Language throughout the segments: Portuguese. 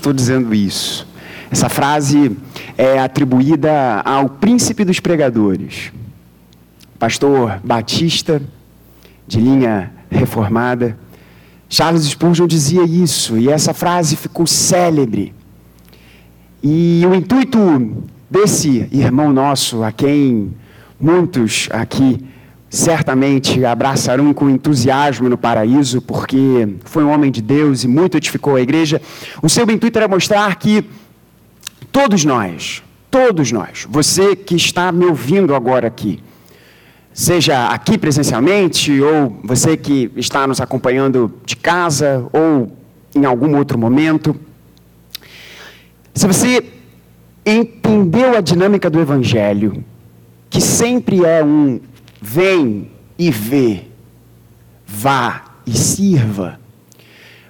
estou dizendo isso. Essa frase é atribuída ao príncipe dos pregadores, pastor Batista, de linha reformada. Charles Spurgeon dizia isso, e essa frase ficou célebre. E o intuito desse irmão nosso, a quem muitos aqui certamente abraçarão com entusiasmo no paraíso, porque foi um homem de Deus e muito edificou a igreja. O seu intuito era mostrar que todos nós, todos nós, você que está me ouvindo agora aqui, seja aqui presencialmente, ou você que está nos acompanhando de casa, ou em algum outro momento, se você entendeu a dinâmica do Evangelho, que sempre é um vem e vê, vá e sirva,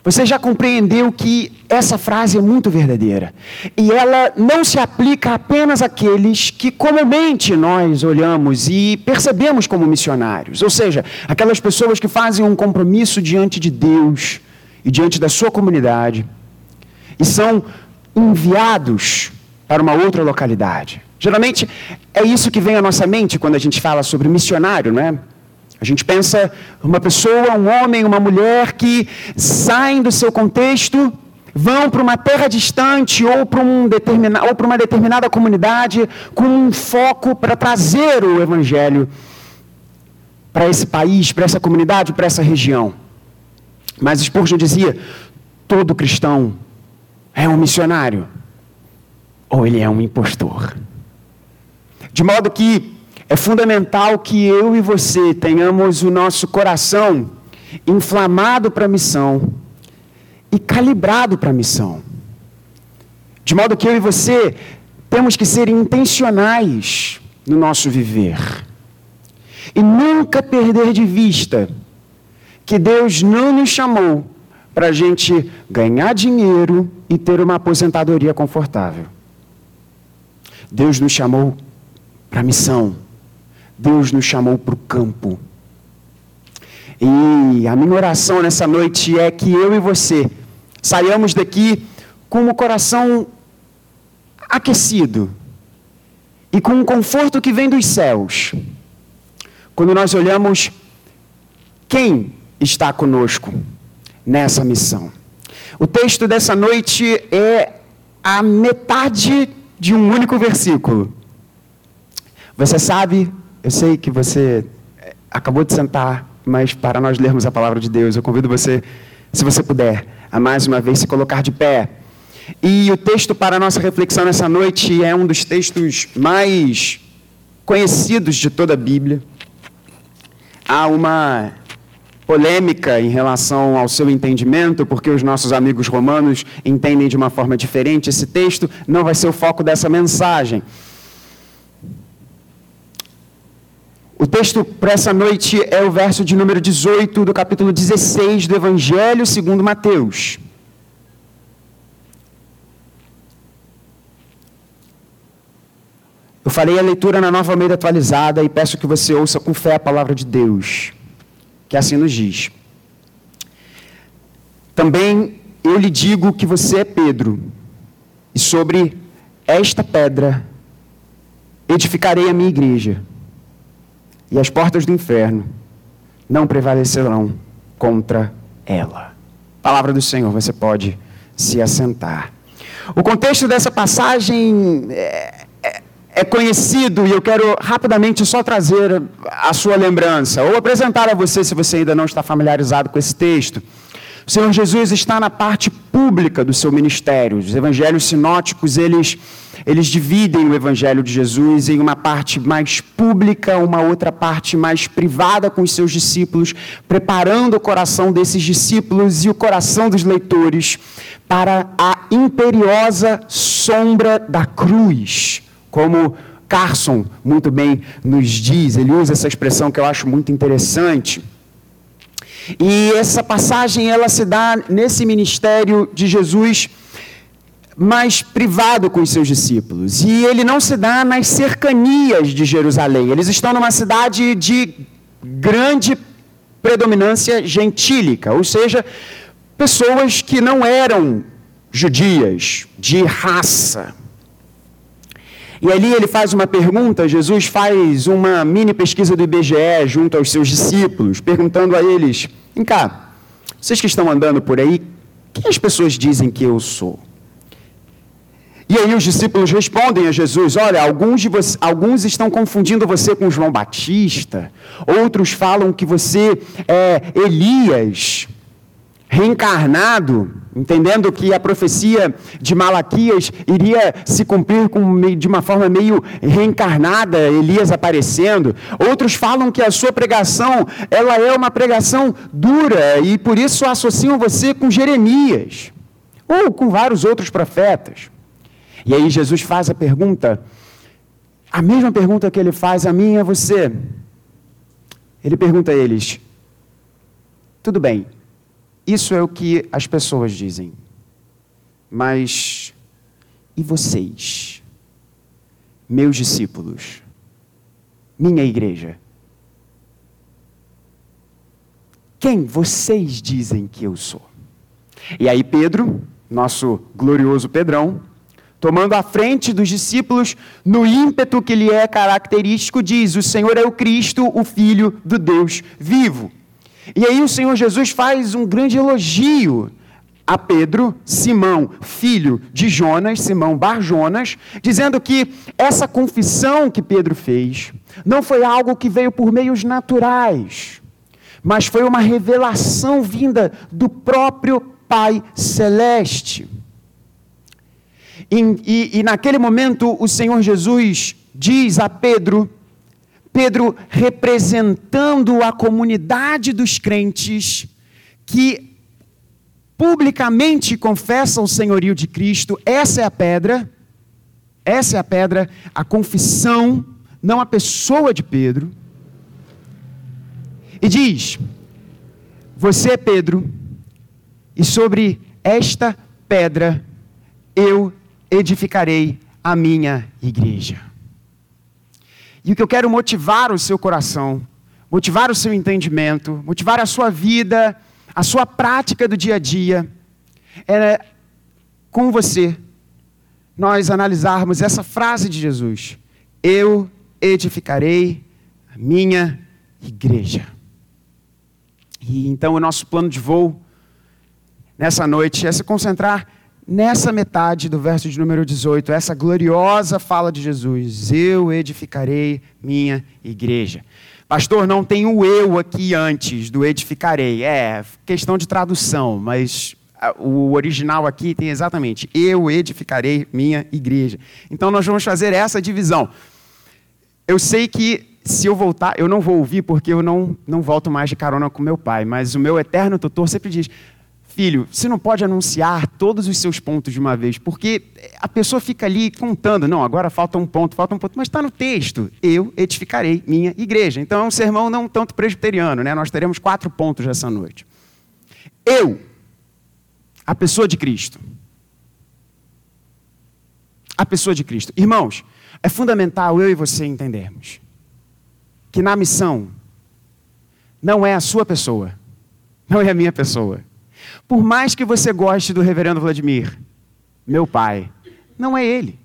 você já compreendeu que essa frase é muito verdadeira. E ela não se aplica apenas àqueles que comumente nós olhamos e percebemos como missionários. Ou seja, aquelas pessoas que fazem um compromisso diante de Deus e diante da sua comunidade e são enviados para uma outra localidade. Geralmente é isso que vem à nossa mente quando a gente fala sobre missionário, não é? A gente pensa uma pessoa, um homem, uma mulher que saem do seu contexto, vão para uma terra distante ou para, um determina, ou para uma determinada comunidade com um foco para trazer o evangelho para esse país, para essa comunidade, para essa região. Mas Spurgeon dizia: todo cristão é um missionário ou ele é um impostor. De modo que é fundamental que eu e você tenhamos o nosso coração inflamado para a missão e calibrado para a missão. De modo que eu e você temos que ser intencionais no nosso viver. E nunca perder de vista que Deus não nos chamou para a gente ganhar dinheiro e ter uma aposentadoria confortável. Deus nos chamou para a missão Deus nos chamou para o campo. E a minha oração nessa noite é que eu e você saiamos daqui com o coração aquecido e com um conforto que vem dos céus. Quando nós olhamos quem está conosco nessa missão. O texto dessa noite é a metade de um único versículo. Você sabe eu sei que você eh, acabou de sentar, mas para nós lermos a palavra de Deus, eu convido você, se você puder, a mais uma vez se colocar de pé. E o texto para a nossa reflexão nessa noite é um dos textos mais conhecidos de toda a Bíblia. Há uma polêmica em relação ao seu entendimento, porque os nossos amigos romanos entendem de uma forma diferente esse texto, não vai ser o foco dessa mensagem. O texto para essa noite é o verso de número 18 do capítulo 16 do Evangelho segundo Mateus. Eu farei a leitura na nova Almeida atualizada e peço que você ouça com fé a palavra de Deus, que assim nos diz. Também eu lhe digo que você é Pedro, e sobre esta pedra edificarei a minha igreja e as portas do inferno não prevalecerão contra ela. Palavra do Senhor, você pode se assentar. O contexto dessa passagem é, é, é, conhecido e eu quero rapidamente só trazer a sua lembrança, ou apresentar a você, se você ainda não está familiarizado com esse texto. O Senhor Jesus está na parte pública do seu ministério. Os evangelhos sinóticos, eles, eles dividem o evangelho de Jesus em uma parte mais pública, uma outra parte mais privada com os seus discípulos, preparando o coração desses discípulos e o coração dos leitores para a imperiosa sombra da cruz, como Carson muito bem nos diz, ele usa essa expressão que eu acho muito interessante. E essa passagem ela se dá nesse ministério de Jesus mais privado com os seus discípulos. E ele não se dá nas cercanias de Jerusalém. Eles estão numa cidade de grande predominância gentílica, ou seja, pessoas que não eram judias, de raça. E ali ele faz uma pergunta, Jesus faz uma mini pesquisa do IBGE junto aos seus discípulos, perguntando a eles: vem cá, vocês que estão andando por aí, quem as pessoas dizem que eu sou? E aí os discípulos respondem a Jesus: Olha, alguns, de você, alguns estão confundindo você com João Batista, outros falam que você é Elias, reencarnado, entendendo que a profecia de Malaquias iria se cumprir com, de uma forma meio reencarnada, Elias aparecendo. Outros falam que a sua pregação ela é uma pregação dura e por isso associam você com Jeremias ou com vários outros profetas. E aí Jesus faz a pergunta, a mesma pergunta que ele faz a mim e a você. Ele pergunta a eles: tudo bem, isso é o que as pessoas dizem, mas e vocês, meus discípulos, minha igreja? Quem vocês dizem que eu sou? E aí, Pedro, nosso glorioso Pedrão, tomando a frente dos discípulos, no ímpeto que lhe é característico, diz: O Senhor é o Cristo, o Filho do Deus vivo. E aí o Senhor Jesus faz um grande elogio a Pedro, Simão, filho de Jonas, Simão Bar Jonas, dizendo que essa confissão que Pedro fez não foi algo que veio por meios naturais, mas foi uma revelação vinda do próprio Pai Celeste. E, e, e naquele momento, o Senhor Jesus diz a Pedro, Pedro representando a comunidade dos crentes que publicamente confessam o senhorio de Cristo, essa é a pedra, essa é a pedra, a confissão, não a pessoa de Pedro. E diz: Você é Pedro, e sobre esta pedra eu edificarei a minha igreja. E o que eu quero motivar o seu coração, motivar o seu entendimento, motivar a sua vida, a sua prática do dia a dia, é com você nós analisarmos essa frase de Jesus: Eu edificarei a minha igreja. E então o nosso plano de voo nessa noite é se concentrar nessa metade do verso de número 18, essa gloriosa fala de Jesus: Eu edificarei minha igreja. Pastor, não tem o eu aqui antes do edificarei. É questão de tradução, mas o original aqui tem exatamente: Eu edificarei minha igreja. Então nós vamos fazer essa divisão. Eu sei que se eu voltar, eu não vou ouvir porque eu não, não volto mais de carona com meu pai, mas o meu eterno tutor sempre diz: Filho, você não pode anunciar todos os seus pontos de uma vez, porque a pessoa fica ali contando, não, agora falta um ponto, falta um ponto, mas está no texto, eu edificarei minha igreja. Então é um sermão não tanto presbiteriano, né? Nós teremos quatro pontos essa noite. Eu, a pessoa de Cristo. A pessoa de Cristo. Irmãos, é fundamental eu e você entendermos que na missão não é a sua pessoa, não é a minha pessoa por mais que você goste do reverendo Vladimir, meu pai, não é ele.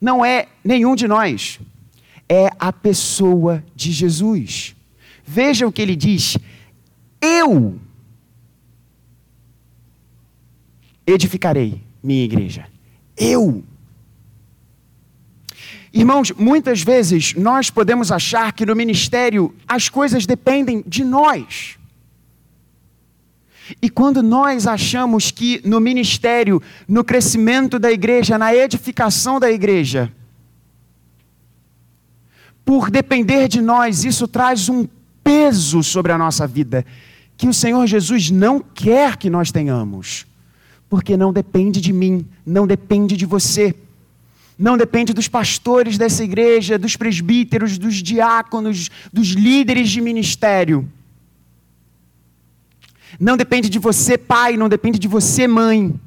Não é nenhum de nós. É a pessoa de Jesus. Veja o que ele diz: Eu edificarei minha igreja. Eu. Irmãos, muitas vezes nós podemos achar que no ministério as coisas dependem de nós. E quando nós achamos que no ministério, no crescimento da igreja, na edificação da igreja, por depender de nós, isso traz um peso sobre a nossa vida que o Senhor Jesus não quer que nós tenhamos, porque não depende de mim, não depende de você, não depende dos pastores dessa igreja, dos presbíteros, dos diáconos, dos líderes de ministério não depende de você, pai, não depende de você, mãe.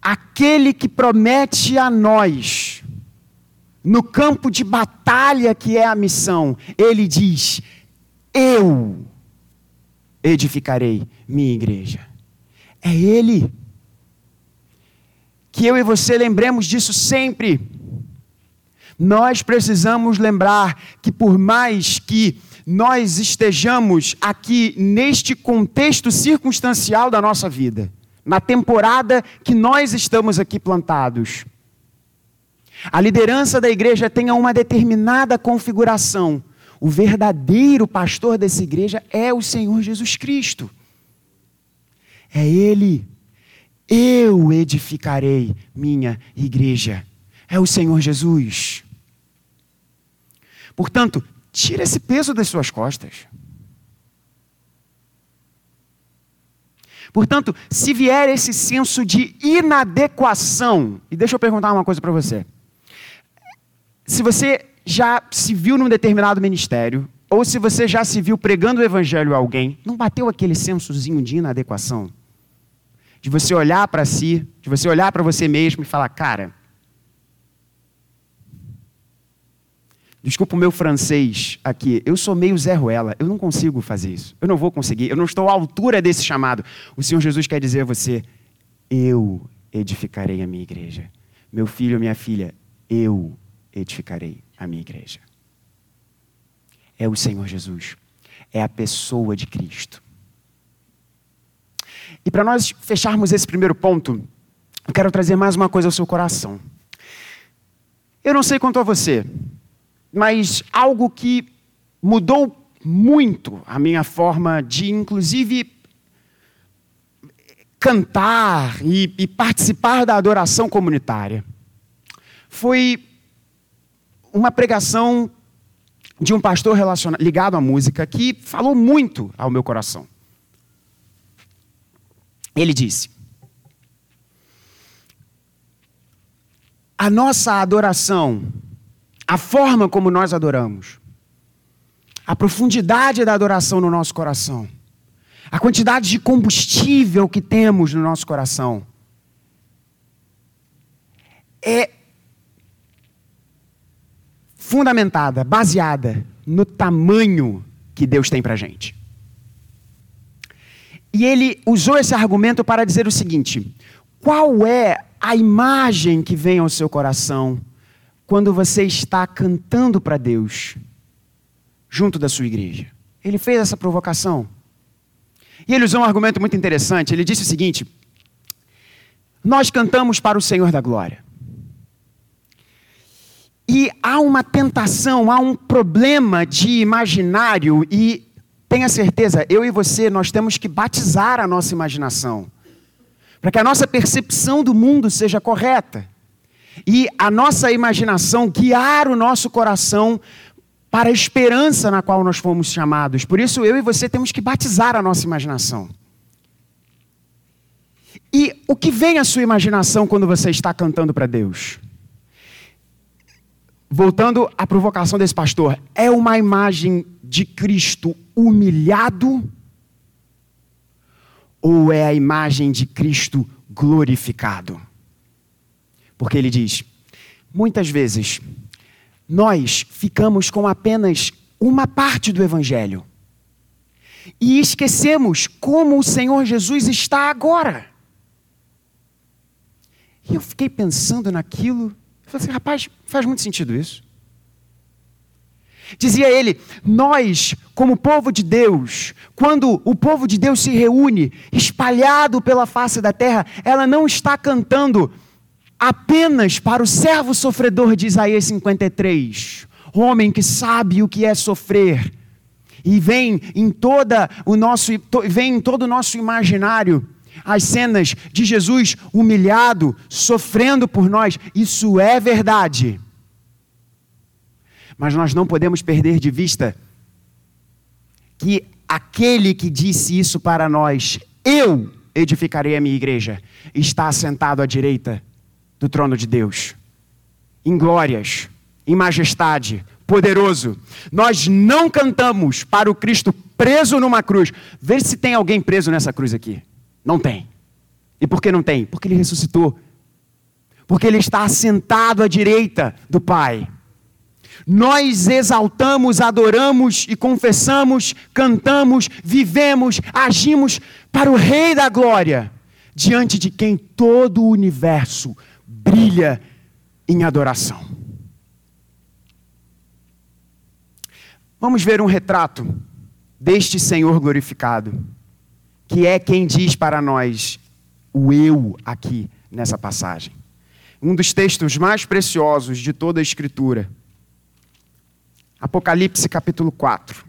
Aquele que promete a nós, no campo de batalha que é a missão, ele diz: Eu edificarei minha igreja. É Ele. Que eu e você lembremos disso sempre. Nós precisamos lembrar que, por mais que nós estejamos aqui neste contexto circunstancial da nossa vida, na temporada que nós estamos aqui plantados, a liderança da igreja tenha uma determinada configuração. O verdadeiro pastor dessa igreja é o Senhor Jesus Cristo. É Ele. Eu edificarei minha igreja. É o Senhor Jesus. Portanto, tira esse peso das suas costas. Portanto, se vier esse senso de inadequação, e deixa eu perguntar uma coisa para você. Se você já se viu num determinado ministério, ou se você já se viu pregando o evangelho a alguém, não bateu aquele sensozinho de inadequação? De você olhar para si, de você olhar para você mesmo e falar, cara, desculpa o meu francês aqui, eu sou meio Zé Ruela, eu não consigo fazer isso, eu não vou conseguir, eu não estou à altura desse chamado. O Senhor Jesus quer dizer a você, eu edificarei a minha igreja. Meu filho, minha filha, eu edificarei a minha igreja. É o Senhor Jesus, é a pessoa de Cristo. E para nós fecharmos esse primeiro ponto, eu quero trazer mais uma coisa ao seu coração. Eu não sei quanto a você, mas algo que mudou muito a minha forma de, inclusive, cantar e, e participar da adoração comunitária foi uma pregação de um pastor ligado à música que falou muito ao meu coração. Ele disse: A nossa adoração, a forma como nós adoramos, a profundidade da adoração no nosso coração, a quantidade de combustível que temos no nosso coração, é fundamentada, baseada no tamanho que Deus tem para a gente. E ele usou esse argumento para dizer o seguinte: qual é a imagem que vem ao seu coração quando você está cantando para Deus junto da sua igreja? Ele fez essa provocação. E ele usou um argumento muito interessante. Ele disse o seguinte: Nós cantamos para o Senhor da glória. E há uma tentação, há um problema de imaginário e tenha certeza, eu e você, nós temos que batizar a nossa imaginação. Para que a nossa percepção do mundo seja correta. E a nossa imaginação guiar o nosso coração para a esperança na qual nós fomos chamados. Por isso, eu e você temos que batizar a nossa imaginação. E o que vem à sua imaginação quando você está cantando para Deus? voltando à provocação desse pastor, é uma imagem de Cristo humilhado ou é a imagem de Cristo glorificado? Porque ele diz: muitas vezes nós ficamos com apenas uma parte do Evangelho e esquecemos como o Senhor Jesus está agora. E eu fiquei pensando naquilo eu falei assim, rapaz, faz muito sentido isso. Dizia ele: Nós, como povo de Deus, quando o povo de Deus se reúne, espalhado pela face da terra, ela não está cantando apenas para o servo sofredor de Isaías 53, homem que sabe o que é sofrer, e vem em toda o nosso, vem em todo o nosso imaginário as cenas de Jesus humilhado, sofrendo por nós, isso é verdade. Mas nós não podemos perder de vista que aquele que disse isso para nós, eu edificarei a minha igreja, está assentado à direita do trono de Deus, em glórias, em majestade, poderoso. Nós não cantamos para o Cristo preso numa cruz. Vê se tem alguém preso nessa cruz aqui. Não tem. E por que não tem? Porque ele ressuscitou. Porque ele está assentado à direita do Pai. Nós exaltamos, adoramos e confessamos, cantamos, vivemos, agimos para o Rei da Glória, diante de quem todo o universo brilha em adoração. Vamos ver um retrato deste Senhor glorificado, que é quem diz para nós o eu aqui nessa passagem. Um dos textos mais preciosos de toda a Escritura. Apocalipse capítulo 4.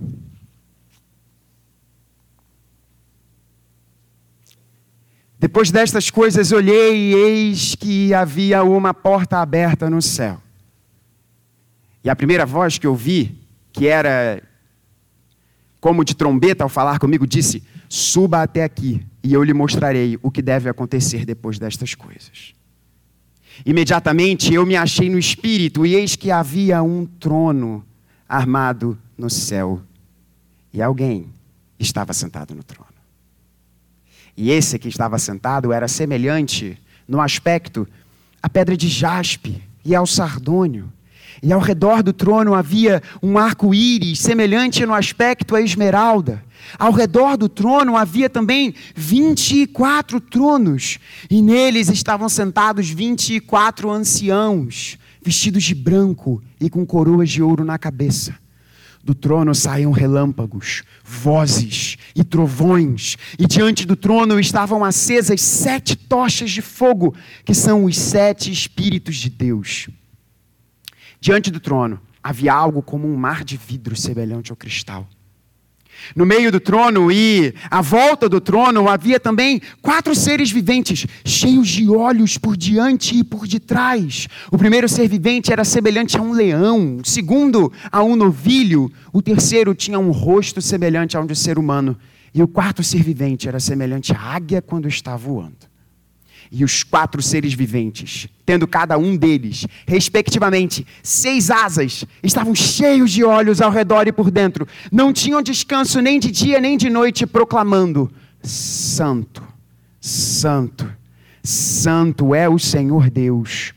Depois destas coisas olhei e eis que havia uma porta aberta no céu. E a primeira voz que ouvi, que era como de trombeta ao falar comigo, disse: Suba até aqui e eu lhe mostrarei o que deve acontecer depois destas coisas. Imediatamente eu me achei no espírito e eis que havia um trono armado no céu e alguém estava sentado no trono. E esse que estava sentado era semelhante no aspecto à pedra de jaspe e ao sardônio. E ao redor do trono havia um arco-íris semelhante no aspecto à esmeralda. Ao redor do trono havia também 24 tronos, e neles estavam sentados 24 anciãos, vestidos de branco e com coroas de ouro na cabeça. Do trono saíam relâmpagos, vozes e trovões, e diante do trono estavam acesas sete tochas de fogo, que são os sete Espíritos de Deus. Diante do trono havia algo como um mar de vidro semelhante ao cristal. No meio do trono e à volta do trono havia também quatro seres viventes, cheios de olhos por diante e por detrás. O primeiro ser vivente era semelhante a um leão, o segundo a um novilho, o terceiro tinha um rosto semelhante a um de ser humano, e o quarto ser vivente era semelhante à águia quando está voando. E os quatro seres viventes, tendo cada um deles, respectivamente, seis asas, estavam cheios de olhos ao redor e por dentro. Não tinham descanso nem de dia nem de noite, proclamando: Santo, Santo, Santo é o Senhor Deus,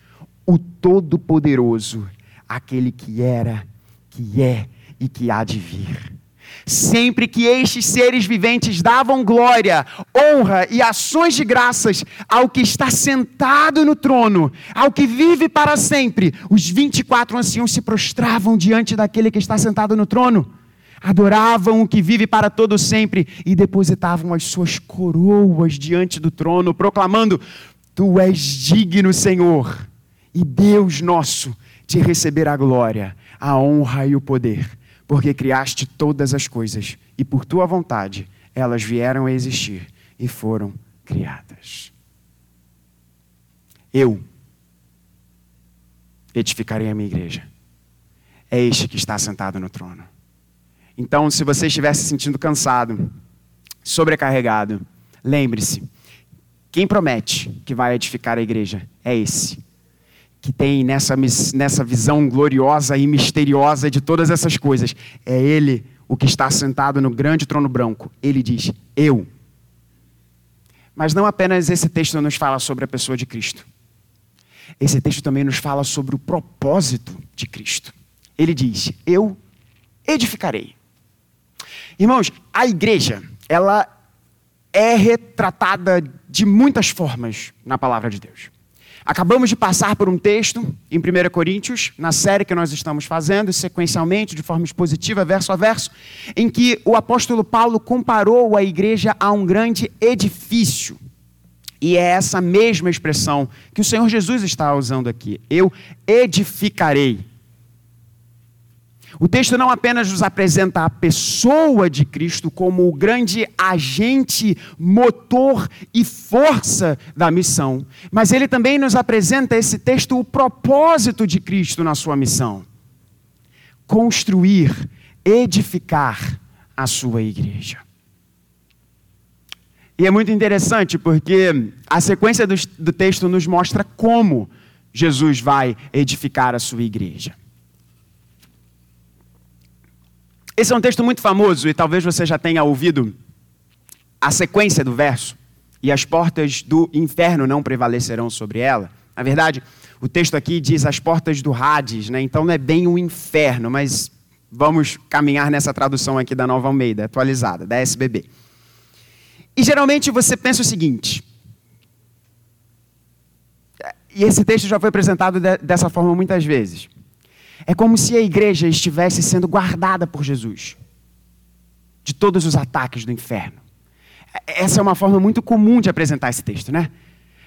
o Todo-Poderoso, aquele que era, que é e que há de vir. Sempre que estes seres viventes davam glória, honra e ações de graças ao que está sentado no trono, ao que vive para sempre, os 24 anciãos se prostravam diante daquele que está sentado no trono, adoravam o que vive para todo sempre e depositavam as suas coroas diante do trono, proclamando: Tu és digno, Senhor, e Deus nosso, de receber a glória, a honra e o poder porque criaste todas as coisas e por tua vontade elas vieram a existir e foram criadas. Eu edificarei a minha igreja. É este que está sentado no trono. Então, se você estiver se sentindo cansado, sobrecarregado, lembre-se: quem promete que vai edificar a igreja é esse que tem nessa, nessa visão gloriosa e misteriosa de todas essas coisas. É Ele o que está sentado no grande trono branco. Ele diz: Eu. Mas não apenas esse texto nos fala sobre a pessoa de Cristo. Esse texto também nos fala sobre o propósito de Cristo. Ele diz: Eu edificarei. Irmãos, a igreja, ela é retratada de muitas formas na palavra de Deus. Acabamos de passar por um texto em 1 Coríntios, na série que nós estamos fazendo, sequencialmente, de forma expositiva, verso a verso, em que o apóstolo Paulo comparou a igreja a um grande edifício. E é essa mesma expressão que o Senhor Jesus está usando aqui. Eu edificarei. O texto não apenas nos apresenta a pessoa de Cristo como o grande agente, motor e força da missão, mas ele também nos apresenta esse texto o propósito de Cristo na sua missão: construir, edificar a sua igreja. E é muito interessante porque a sequência do, texto nos mostra como Jesus vai edificar a sua igreja. Esse é um texto muito famoso e talvez você já tenha ouvido a sequência do verso. E as portas do inferno não prevalecerão sobre ela. Na verdade, o texto aqui diz as portas do Hades, né? então não é bem o inferno, mas vamos caminhar nessa tradução aqui da Nova Almeida, atualizada, da SBB. E geralmente você pensa o seguinte: e esse texto já foi apresentado de, dessa forma muitas vezes. É como se a igreja estivesse sendo guardada por Jesus de todos os ataques do inferno. Essa é uma forma muito comum de apresentar esse texto, né?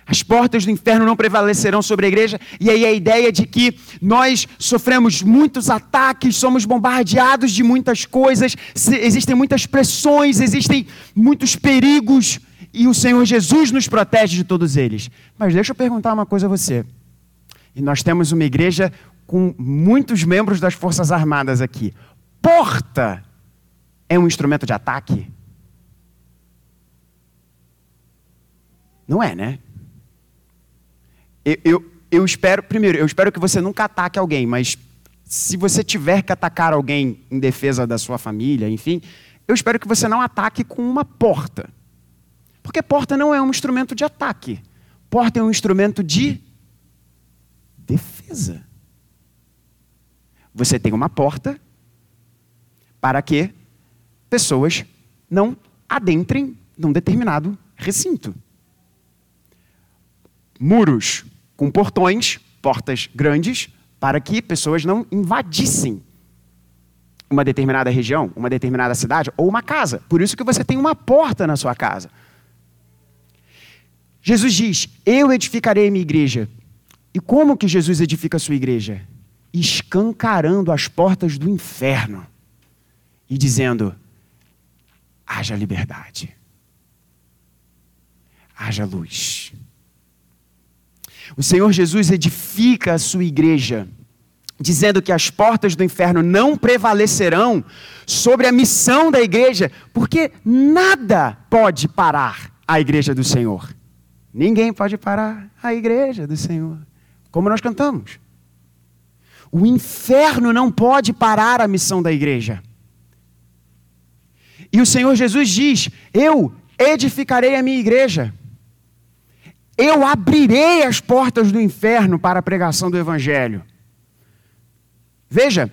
As portas do inferno não prevalecerão sobre a igreja, e aí a ideia de que nós sofremos muitos ataques, somos bombardeados de muitas coisas, existem muitas pressões, existem muitos perigos, e o Senhor Jesus nos protege de todos eles. Mas deixa eu perguntar uma coisa a você. E nós temos uma igreja com muitos membros das Forças Armadas aqui. Porta é um instrumento de ataque? Não é, né? Eu, eu, eu, espero, primeiro, eu espero que você nunca ataque alguém, mas se você tiver que atacar alguém em defesa da sua família, enfim, eu espero que você não ataque com uma porta. Porque porta não é um instrumento de ataque. Porta é um instrumento de defesa. Você tem uma porta para que pessoas não adentrem num determinado recinto. Muros com portões, portas grandes, para que pessoas não invadissem uma determinada região, uma determinada cidade ou uma casa. Por isso que você tem uma porta na sua casa. Jesus diz: Eu edificarei a minha igreja. E como que Jesus edifica a sua igreja? Escancarando as portas do inferno e dizendo: haja liberdade, haja luz. O Senhor Jesus edifica a sua igreja, dizendo que as portas do inferno não prevalecerão sobre a missão da igreja, porque nada pode parar a igreja do Senhor. Ninguém pode parar a igreja do Senhor, como nós cantamos. O inferno não pode parar a missão da igreja. E o Senhor Jesus diz: Eu edificarei a minha igreja. Eu abrirei as portas do inferno para a pregação do Evangelho. Veja,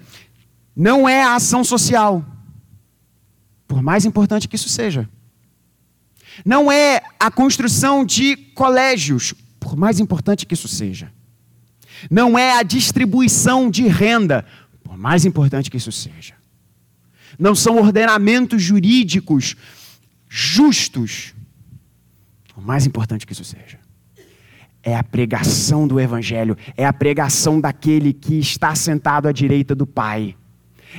não é a ação social, por mais importante que isso seja. Não é a construção de colégios, por mais importante que isso seja. Não é a distribuição de renda, por mais importante que isso seja. Não são ordenamentos jurídicos justos, por mais importante que isso seja é a pregação do Evangelho, é a pregação daquele que está sentado à direita do Pai.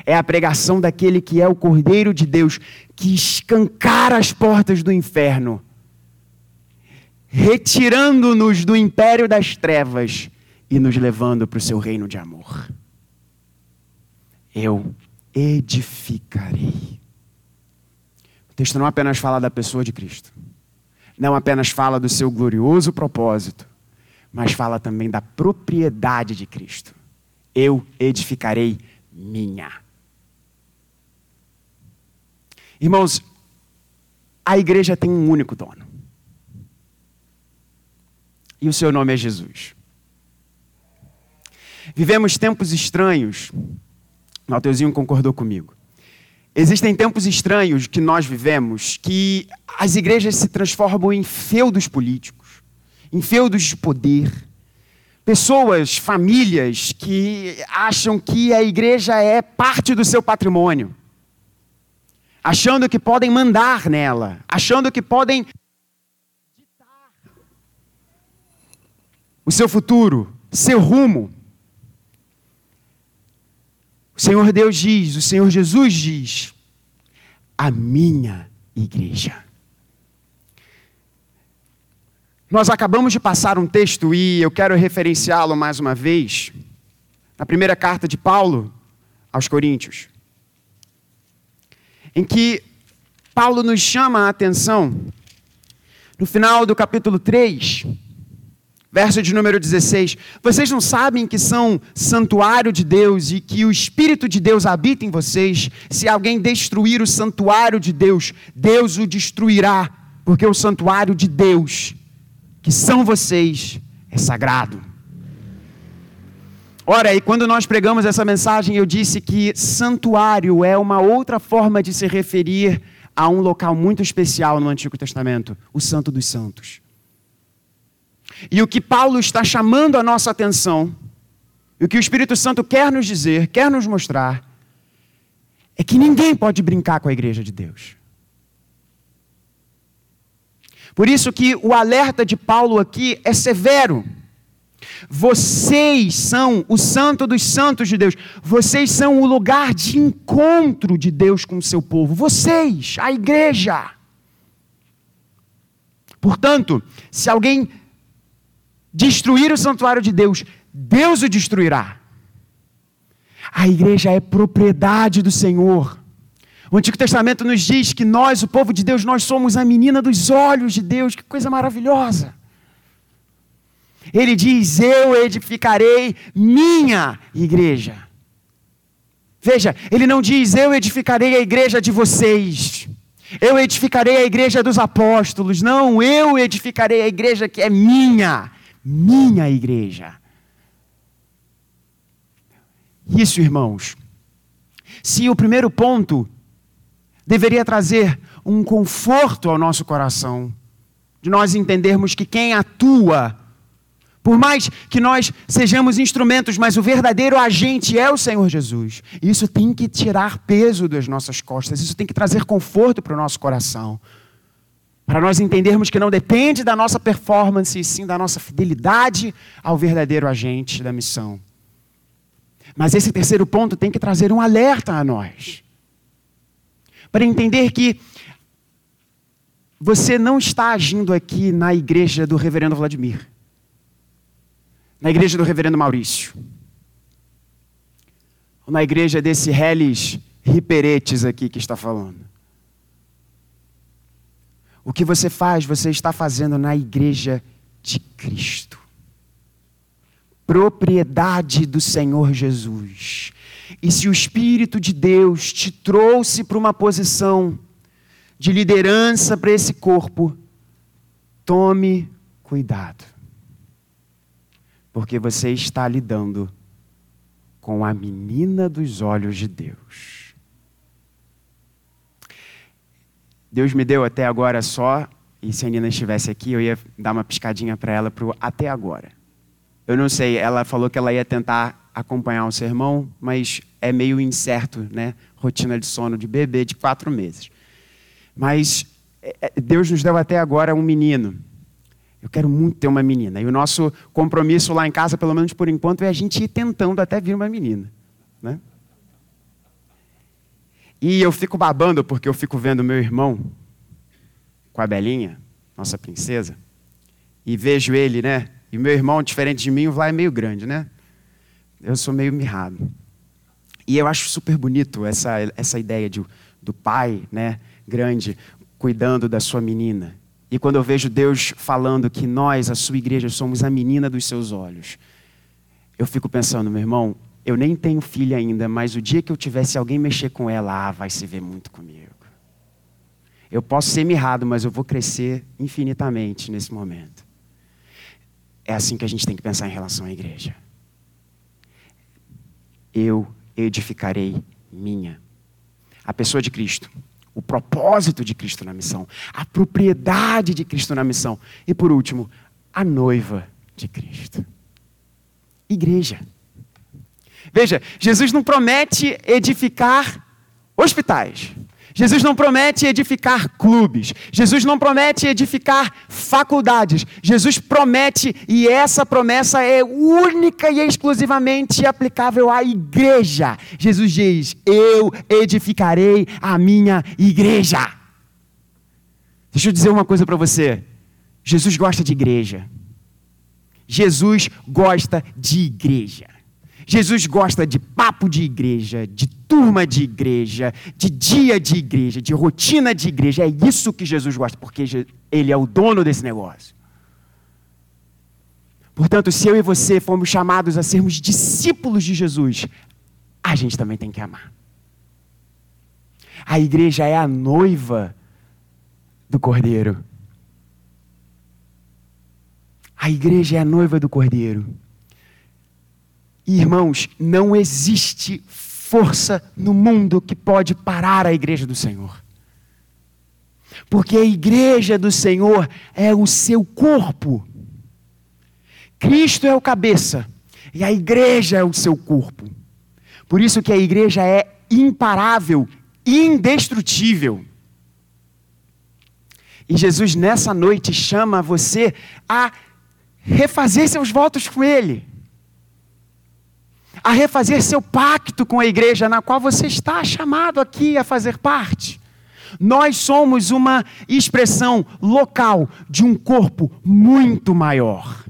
É a pregação daquele que é o Cordeiro de Deus, que escancara as portas do inferno, retirando-nos do império das trevas e nos levando para o seu reino de amor. Eu edificarei. O texto não apenas fala da pessoa de Cristo, não apenas fala do seu glorioso propósito, mas fala também da propriedade de Cristo. Eu edificarei minha. Irmãos, a igreja tem um único dono. E o seu nome é Jesus. Vivemos tempos estranhos. Mateuzinho concordou comigo. Existem tempos estranhos que nós vivemos que as igrejas se transformam em feudos políticos em feudos de poder. Pessoas, famílias que acham que a igreja é parte do seu patrimônio, achando que podem mandar nela, achando que podem ditar o seu futuro, seu rumo. Senhor Deus diz, o Senhor Jesus diz: a minha igreja. Nós acabamos de passar um texto e eu quero referenciá-lo mais uma vez, na primeira carta de Paulo aos Coríntios, em que Paulo nos chama a atenção, no final do capítulo 3, verso de número 16: Vocês não sabem que são santuário de Deus e que o Espírito de Deus habita em vocês? Se alguém destruir o santuário de Deus, Deus o destruirá, porque o santuário de Deus que são vocês, é sagrado. Ora, e quando nós pregamos essa mensagem, eu disse que santuário é uma outra forma de se referir a um local muito especial no Antigo Testamento, o Santo dos Santos. E o que Paulo está chamando a nossa atenção, e o que o Espírito Santo quer nos dizer, quer nos mostrar, é que ninguém pode brincar com a igreja de Deus. Por isso que o alerta de Paulo aqui é severo. Vocês são o santo dos santos de Deus. Vocês são o lugar de encontro de Deus com o seu povo. Vocês, a igreja. Portanto, se alguém destruir o santuário de Deus, Deus o destruirá. A igreja é propriedade do Senhor. O Antigo Testamento nos diz que nós, o povo de Deus, nós somos a menina dos olhos de Deus. Que coisa maravilhosa. Ele diz: Eu edificarei minha igreja. Veja, ele não diz: Eu edificarei a igreja de vocês. Eu edificarei a igreja dos apóstolos. Não, eu edificarei a igreja que é minha. Minha igreja. Isso, irmãos. Se o primeiro ponto deveria trazer um conforto ao nosso coração, de nós entendermos que quem atua por mais que nós sejamos instrumentos, mas o verdadeiro agente é o Senhor Jesus. Isso tem que tirar peso das nossas costas, isso tem que trazer conforto para o nosso coração. Para nós entendermos que não depende da nossa performance, e sim da nossa fidelidade ao verdadeiro agente da missão. Mas esse terceiro ponto tem que trazer um alerta a nós. Para entender que você não está agindo aqui na igreja do reverendo Vladimir na igreja do reverendo Maurício, ou na igreja desse Helis Riperetes aqui que está falando. O que você faz, você está fazendo na igreja de Cristo. Propriedade do Senhor Jesus. E se o Espírito de Deus te trouxe para uma posição de liderança para esse corpo, tome cuidado porque você está lidando com a menina dos olhos de Deus. Deus me deu até agora só, e se a Nina estivesse aqui, eu ia dar uma piscadinha para ela para o até agora. Eu não sei, ela falou que ela ia tentar acompanhar o sermão, mas é meio incerto, né? Rotina de sono de bebê de quatro meses. Mas é, é, Deus nos deu até agora um menino. Eu quero muito ter uma menina. E o nosso compromisso lá em casa, pelo menos por enquanto, é a gente ir tentando até vir uma menina. Né? E eu fico babando porque eu fico vendo meu irmão com a Belinha, nossa princesa, e vejo ele, né? E meu irmão, diferente de mim, o Vlá é meio grande, né? Eu sou meio mirrado. E eu acho super bonito essa, essa ideia de, do pai, né, grande, cuidando da sua menina. E quando eu vejo Deus falando que nós, a sua igreja, somos a menina dos seus olhos, eu fico pensando, meu irmão, eu nem tenho filha ainda, mas o dia que eu tivesse alguém mexer com ela, ah, vai se ver muito comigo. Eu posso ser mirrado, mas eu vou crescer infinitamente nesse momento. É assim que a gente tem que pensar em relação à igreja. Eu edificarei minha. A pessoa de Cristo o propósito de Cristo na missão, a propriedade de Cristo na missão. E por último, a noiva de Cristo. Igreja. Veja, Jesus não promete edificar hospitais. Jesus não promete edificar clubes. Jesus não promete edificar faculdades. Jesus promete, e essa promessa é única e exclusivamente aplicável à igreja. Jesus diz: Eu edificarei a minha igreja. Deixa eu dizer uma coisa para você. Jesus gosta de igreja. Jesus gosta de igreja. Jesus gosta de papo de igreja, de turma de igreja, de dia de igreja, de rotina de igreja. É isso que Jesus gosta, porque Ele é o dono desse negócio. Portanto, se eu e você fomos chamados a sermos discípulos de Jesus, a gente também tem que amar. A igreja é a noiva do Cordeiro. A igreja é a noiva do Cordeiro. Irmãos, não existe força no mundo que pode parar a igreja do Senhor. Porque a igreja do Senhor é o seu corpo. Cristo é o cabeça e a igreja é o seu corpo. Por isso que a igreja é imparável, indestrutível. E Jesus nessa noite chama você a refazer seus votos com Ele, a refazer seu pacto com a igreja na qual você está chamado aqui a fazer parte. Nós somos uma expressão local de um corpo muito maior.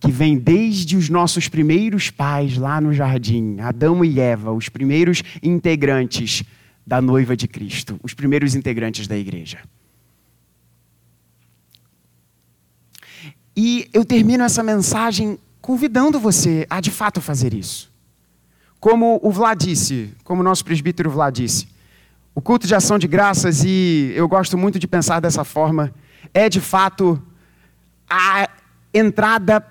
Que vem desde os nossos primeiros pais lá no jardim, Adão e Eva, os primeiros integrantes da noiva de Cristo, os primeiros integrantes da igreja. E eu termino essa mensagem convidando você a de fato fazer isso. Como o Vlad disse, como o nosso presbítero Vlad disse, o culto de ação de graças, e eu gosto muito de pensar dessa forma, é de fato a entrada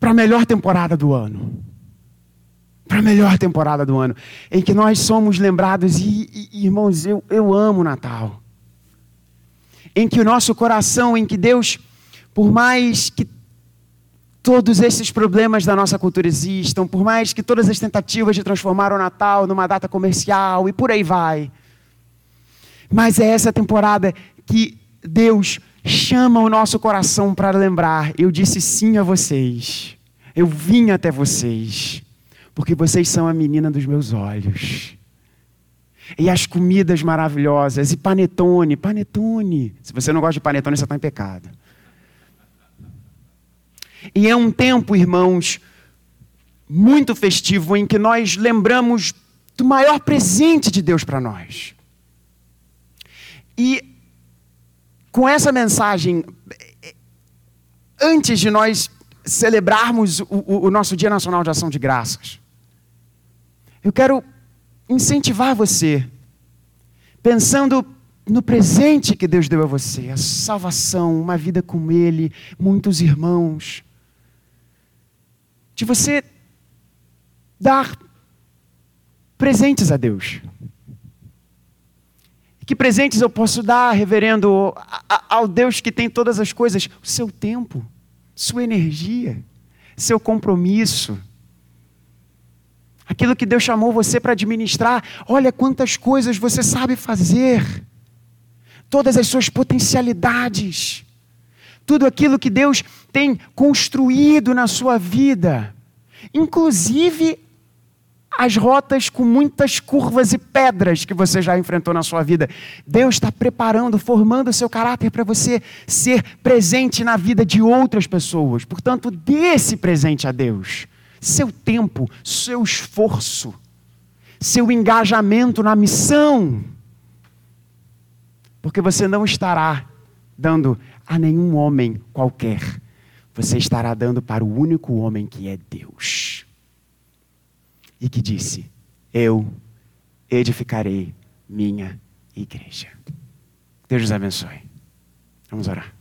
para a melhor temporada do ano. Para a melhor temporada do ano, em que nós somos lembrados, e, e irmãos, eu, eu amo Natal. Em que o nosso coração, em que Deus, por mais que todos esses problemas da nossa cultura existam, por mais que todas as tentativas de transformar o Natal numa data comercial e por aí vai. Mas é essa temporada que Deus chama o nosso coração para lembrar: eu disse sim a vocês, eu vim até vocês, porque vocês são a menina dos meus olhos. E as comidas maravilhosas, e panetone, panetone. Se você não gosta de panetone, você está em pecado. E é um tempo, irmãos, muito festivo em que nós lembramos do maior presente de Deus para nós. E com essa mensagem, antes de nós celebrarmos o, o, nosso Dia Nacional de Ação de Graças, eu quero incentivar você, pensando no presente que Deus deu a você, a salvação, uma vida com Ele, muitos irmãos de você dar presentes a Deus. Que presentes eu posso dar, reverendo, ao Deus que tem todas as coisas? O seu tempo, sua energia, seu compromisso. Aquilo que Deus chamou você para administrar. Olha quantas coisas você sabe fazer. Todas as suas potencialidades tudo aquilo que Deus tem construído na sua vida, inclusive as rotas com muitas curvas e pedras que você já enfrentou na sua vida. Deus está preparando, formando o seu caráter para você ser presente na vida de outras pessoas. Portanto, dê esse presente a Deus. Seu tempo, seu esforço, seu engajamento na missão. Porque você não estará dando a nenhum homem qualquer. Você estará dando para o único homem que é Deus. E que disse: Eu edificarei minha igreja. Deus nos abençoe. Vamos orar.